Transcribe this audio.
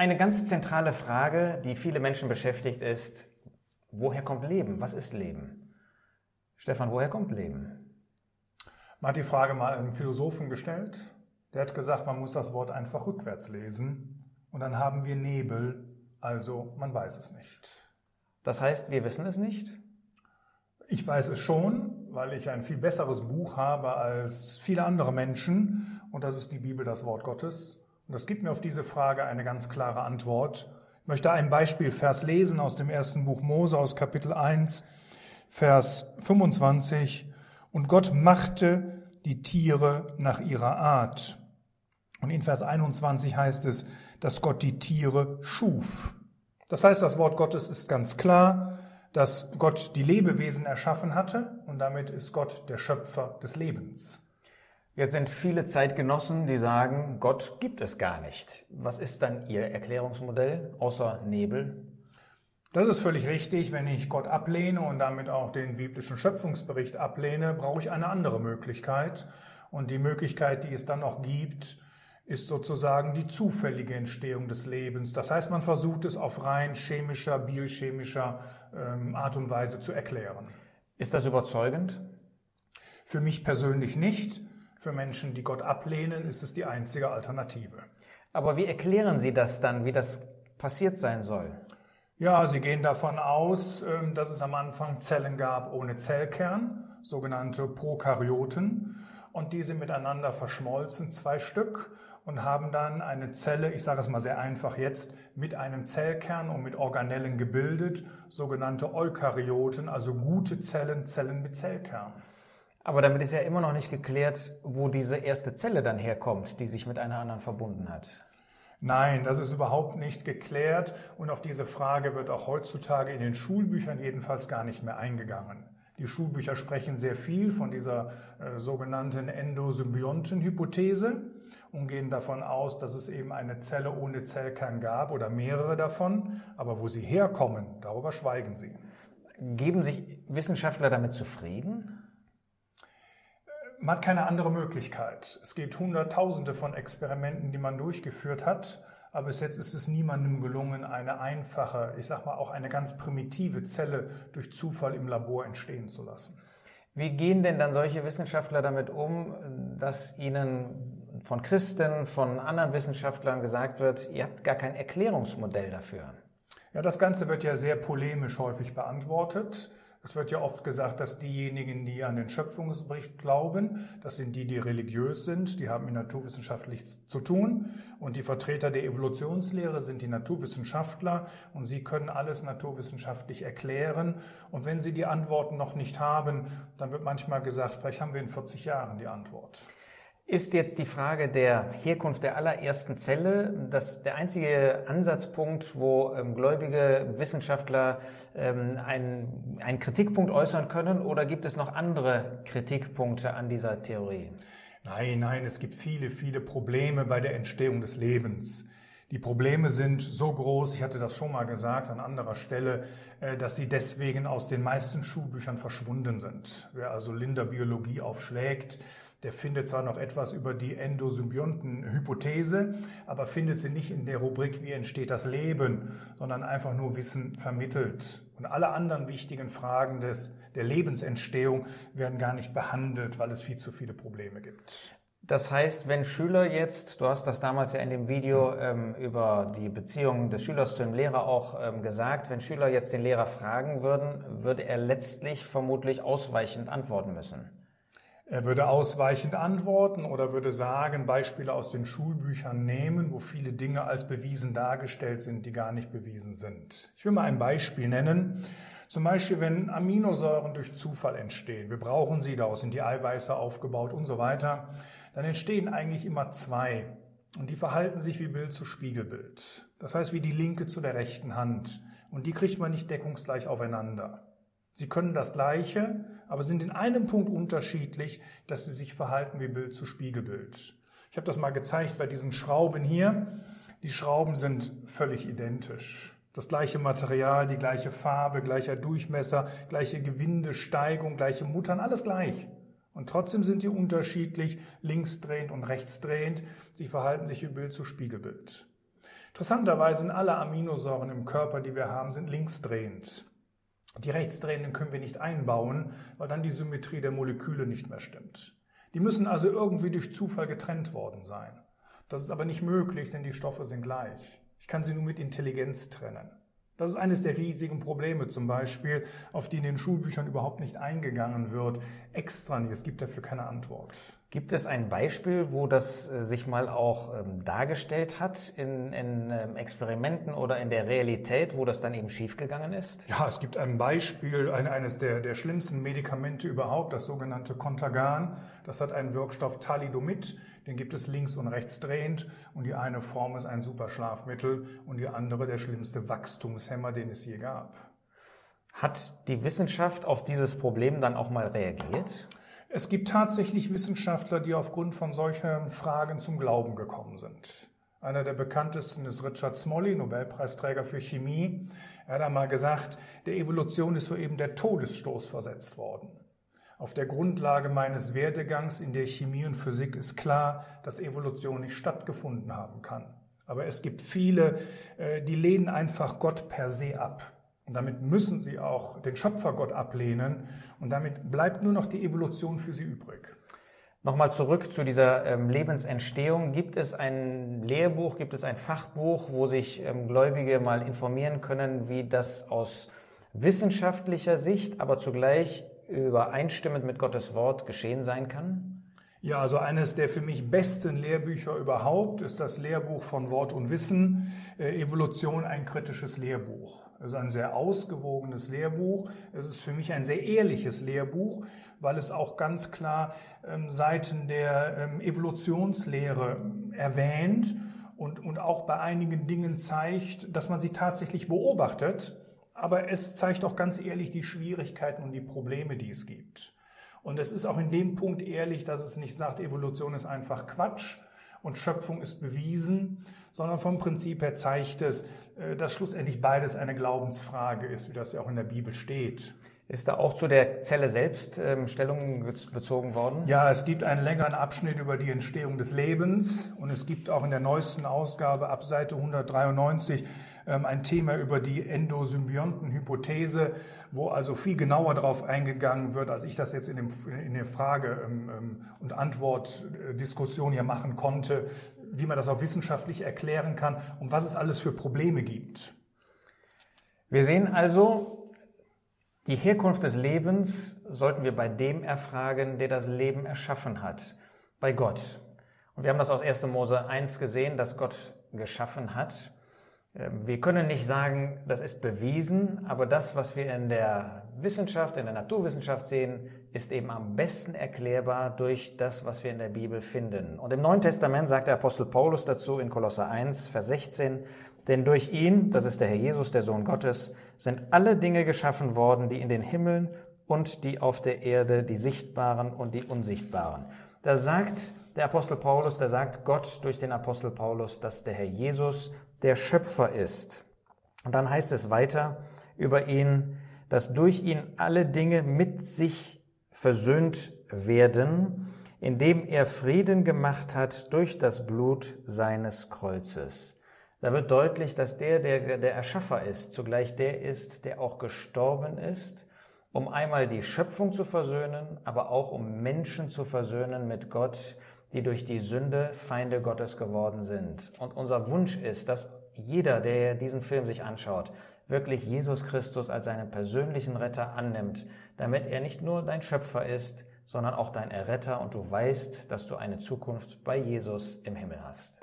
Eine ganz zentrale Frage, die viele Menschen beschäftigt, ist, woher kommt Leben? Was ist Leben? Stefan, woher kommt Leben? Man hat die Frage mal einem Philosophen gestellt. Der hat gesagt, man muss das Wort einfach rückwärts lesen. Und dann haben wir Nebel, also man weiß es nicht. Das heißt, wir wissen es nicht? Ich weiß es schon, weil ich ein viel besseres Buch habe als viele andere Menschen. Und das ist die Bibel, das Wort Gottes. Und das gibt mir auf diese Frage eine ganz klare Antwort. Ich möchte ein Beispielvers lesen aus dem ersten Buch Mose aus Kapitel 1, Vers 25. Und Gott machte die Tiere nach ihrer Art. Und in Vers 21 heißt es, dass Gott die Tiere schuf. Das heißt, das Wort Gottes ist ganz klar dass Gott die Lebewesen erschaffen hatte und damit ist Gott der Schöpfer des Lebens. Jetzt sind viele Zeitgenossen, die sagen, Gott gibt es gar nicht. Was ist dann Ihr Erklärungsmodell außer Nebel? Das ist völlig richtig. Wenn ich Gott ablehne und damit auch den biblischen Schöpfungsbericht ablehne, brauche ich eine andere Möglichkeit. Und die Möglichkeit, die es dann noch gibt, ist sozusagen die zufällige Entstehung des Lebens. Das heißt, man versucht es auf rein chemischer, biochemischer ähm, Art und Weise zu erklären. Ist das überzeugend? Für mich persönlich nicht. Für Menschen, die Gott ablehnen, ist es die einzige Alternative. Aber wie erklären Sie das dann, wie das passiert sein soll? Ja, Sie gehen davon aus, ähm, dass es am Anfang Zellen gab ohne Zellkern, sogenannte Prokaryoten, und diese miteinander verschmolzen, zwei Stück, und haben dann eine Zelle, ich sage es mal sehr einfach jetzt, mit einem Zellkern und mit Organellen gebildet, sogenannte Eukaryoten, also gute Zellen, Zellen mit Zellkern. Aber damit ist ja immer noch nicht geklärt, wo diese erste Zelle dann herkommt, die sich mit einer anderen verbunden hat. Nein, das ist überhaupt nicht geklärt und auf diese Frage wird auch heutzutage in den Schulbüchern jedenfalls gar nicht mehr eingegangen. Die Schulbücher sprechen sehr viel von dieser äh, sogenannten Endosymbiontenhypothese und gehen davon aus, dass es eben eine Zelle ohne Zellkern gab oder mehrere davon. Aber wo sie herkommen, darüber schweigen sie. Geben sich Wissenschaftler damit zufrieden? Man hat keine andere Möglichkeit. Es gibt Hunderttausende von Experimenten, die man durchgeführt hat. Aber bis jetzt ist es niemandem gelungen, eine einfache, ich sag mal auch eine ganz primitive Zelle durch Zufall im Labor entstehen zu lassen. Wie gehen denn dann solche Wissenschaftler damit um, dass ihnen von Christen, von anderen Wissenschaftlern gesagt wird, ihr habt gar kein Erklärungsmodell dafür? Ja, das Ganze wird ja sehr polemisch häufig beantwortet. Es wird ja oft gesagt, dass diejenigen, die an den Schöpfungsbericht glauben, das sind die, die religiös sind, die haben mit Naturwissenschaft nichts zu tun. Und die Vertreter der Evolutionslehre sind die Naturwissenschaftler und sie können alles naturwissenschaftlich erklären. Und wenn sie die Antworten noch nicht haben, dann wird manchmal gesagt, vielleicht haben wir in 40 Jahren die Antwort. Ist jetzt die Frage der Herkunft der allerersten Zelle das der einzige Ansatzpunkt, wo ähm, gläubige Wissenschaftler ähm, einen, einen Kritikpunkt äußern können oder gibt es noch andere Kritikpunkte an dieser Theorie? Nein, nein, es gibt viele, viele Probleme bei der Entstehung des Lebens. Die Probleme sind so groß, ich hatte das schon mal gesagt an anderer Stelle, äh, dass sie deswegen aus den meisten Schulbüchern verschwunden sind. Wer also Linda Biologie aufschlägt, der findet zwar noch etwas über die Endosymbionten-Hypothese, aber findet sie nicht in der Rubrik, wie entsteht das Leben, sondern einfach nur Wissen vermittelt. Und alle anderen wichtigen Fragen des, der Lebensentstehung werden gar nicht behandelt, weil es viel zu viele Probleme gibt. Das heißt, wenn Schüler jetzt, du hast das damals ja in dem Video ähm, über die Beziehung des Schülers zu dem Lehrer auch ähm, gesagt, wenn Schüler jetzt den Lehrer fragen würden, würde er letztlich vermutlich ausweichend antworten müssen. Er würde ausweichend antworten oder würde sagen, Beispiele aus den Schulbüchern nehmen, wo viele Dinge als bewiesen dargestellt sind, die gar nicht bewiesen sind. Ich will mal ein Beispiel nennen. Zum Beispiel, wenn Aminosäuren durch Zufall entstehen, wir brauchen sie, daraus sind die Eiweiße aufgebaut und so weiter, dann entstehen eigentlich immer zwei. Und die verhalten sich wie Bild zu Spiegelbild. Das heißt, wie die linke zu der rechten Hand. Und die kriegt man nicht deckungsgleich aufeinander. Sie können das Gleiche, aber sind in einem Punkt unterschiedlich, dass sie sich verhalten wie Bild zu Spiegelbild. Ich habe das mal gezeigt bei diesen Schrauben hier. Die Schrauben sind völlig identisch. Das gleiche Material, die gleiche Farbe, gleicher Durchmesser, gleiche Gewindesteigung, gleiche Muttern, alles gleich. Und trotzdem sind die unterschiedlich, linksdrehend und rechtsdrehend. Sie verhalten sich wie Bild zu Spiegelbild. Interessanterweise sind alle Aminosäuren im Körper, die wir haben, sind linksdrehend. Die rechtsdrehenden können wir nicht einbauen, weil dann die Symmetrie der Moleküle nicht mehr stimmt. Die müssen also irgendwie durch Zufall getrennt worden sein. Das ist aber nicht möglich, denn die Stoffe sind gleich. Ich kann sie nur mit Intelligenz trennen. Das ist eines der riesigen Probleme zum Beispiel, auf die in den Schulbüchern überhaupt nicht eingegangen wird. Extra nicht, es gibt dafür keine Antwort. Gibt es ein Beispiel, wo das äh, sich mal auch ähm, dargestellt hat in, in ähm, Experimenten oder in der Realität, wo das dann eben schiefgegangen ist? Ja, es gibt ein Beispiel, ein, eines der, der schlimmsten Medikamente überhaupt, das sogenannte Contagan. Das hat einen Wirkstoff Thalidomid. Den gibt es links und rechts drehend und die eine Form ist ein super Schlafmittel und die andere der schlimmste Wachstumshemmer, den es je gab. Hat die Wissenschaft auf dieses Problem dann auch mal reagiert? Es gibt tatsächlich Wissenschaftler, die aufgrund von solchen Fragen zum Glauben gekommen sind. Einer der bekanntesten ist Richard Smalley, Nobelpreisträger für Chemie. Er hat einmal gesagt, der Evolution ist soeben der Todesstoß versetzt worden. Auf der Grundlage meines Werdegangs in der Chemie und Physik ist klar, dass Evolution nicht stattgefunden haben kann. Aber es gibt viele, äh, die lehnen einfach Gott per se ab. Und damit müssen sie auch den Schöpfergott ablehnen. Und damit bleibt nur noch die Evolution für sie übrig. Nochmal zurück zu dieser ähm, Lebensentstehung. Gibt es ein Lehrbuch, gibt es ein Fachbuch, wo sich ähm, Gläubige mal informieren können, wie das aus wissenschaftlicher Sicht, aber zugleich übereinstimmend mit Gottes Wort geschehen sein kann? Ja, also eines der für mich besten Lehrbücher überhaupt ist das Lehrbuch von Wort und Wissen, äh, Evolution, ein kritisches Lehrbuch. Es ist ein sehr ausgewogenes Lehrbuch. Es ist für mich ein sehr ehrliches Lehrbuch, weil es auch ganz klar ähm, Seiten der ähm, Evolutionslehre erwähnt und, und auch bei einigen Dingen zeigt, dass man sie tatsächlich beobachtet aber es zeigt auch ganz ehrlich die Schwierigkeiten und die Probleme, die es gibt. Und es ist auch in dem Punkt ehrlich, dass es nicht sagt, Evolution ist einfach Quatsch und Schöpfung ist bewiesen, sondern vom Prinzip her zeigt es, äh, dass schlussendlich beides eine Glaubensfrage ist, wie das ja auch in der Bibel steht. Ist da auch zu der Zelle selbst ähm, Stellung bezogen worden? Ja, es gibt einen längeren Abschnitt über die Entstehung des Lebens und es gibt auch in der neuesten Ausgabe ab Seite 193 ähm, ein Thema über die Endosymbiontenhypothese, wo also viel genauer darauf eingegangen wird, als ich das jetzt in, dem, in der Frage- ähm, und Antwortdiskussion hier machen konnte, wie man das auch wissenschaftlich erklären kann und was es alles für Probleme gibt. Wir sehen also, die Herkunft des Lebens sollten wir bei dem erfragen, der das Leben erschaffen hat, bei Gott. Und wir haben das aus 1. Mose 1 gesehen, dass Gott geschaffen hat. Ähm, wir können nicht sagen, das ist bewiesen, aber das, was wir in der Wissenschaft, in der Naturwissenschaft sehen, ist eben am besten erklärbar durch das, was wir in der Bibel finden. Und im Neuen Testament sagt der Apostel Paulus dazu in Kolosser 1, Vers 16, denn durch ihn, das ist der Herr Jesus, der Sohn Gottes, sind alle Dinge geschaffen worden, die in den Himmeln und die auf der Erde, die sichtbaren und die unsichtbaren. Da sagt der Apostel Paulus, da sagt Gott durch den Apostel Paulus, dass der Herr Jesus der Schöpfer ist. Und dann heißt es weiter über ihn, dass durch ihn alle Dinge mit sich versöhnt werden, indem er Frieden gemacht hat durch das Blut seines Kreuzes. Da wird deutlich, dass der, der der Erschaffer ist, zugleich der ist, der auch gestorben ist, um einmal die Schöpfung zu versöhnen, aber auch um Menschen zu versöhnen mit Gott, die durch die Sünde Feinde Gottes geworden sind. Und unser Wunsch ist, dass jeder, der diesen Film sich anschaut, wirklich Jesus Christus als seinen persönlichen Retter annimmt, damit er nicht nur dein Schöpfer ist, sondern auch dein Erretter und du weißt, dass du eine Zukunft bei Jesus im Himmel hast.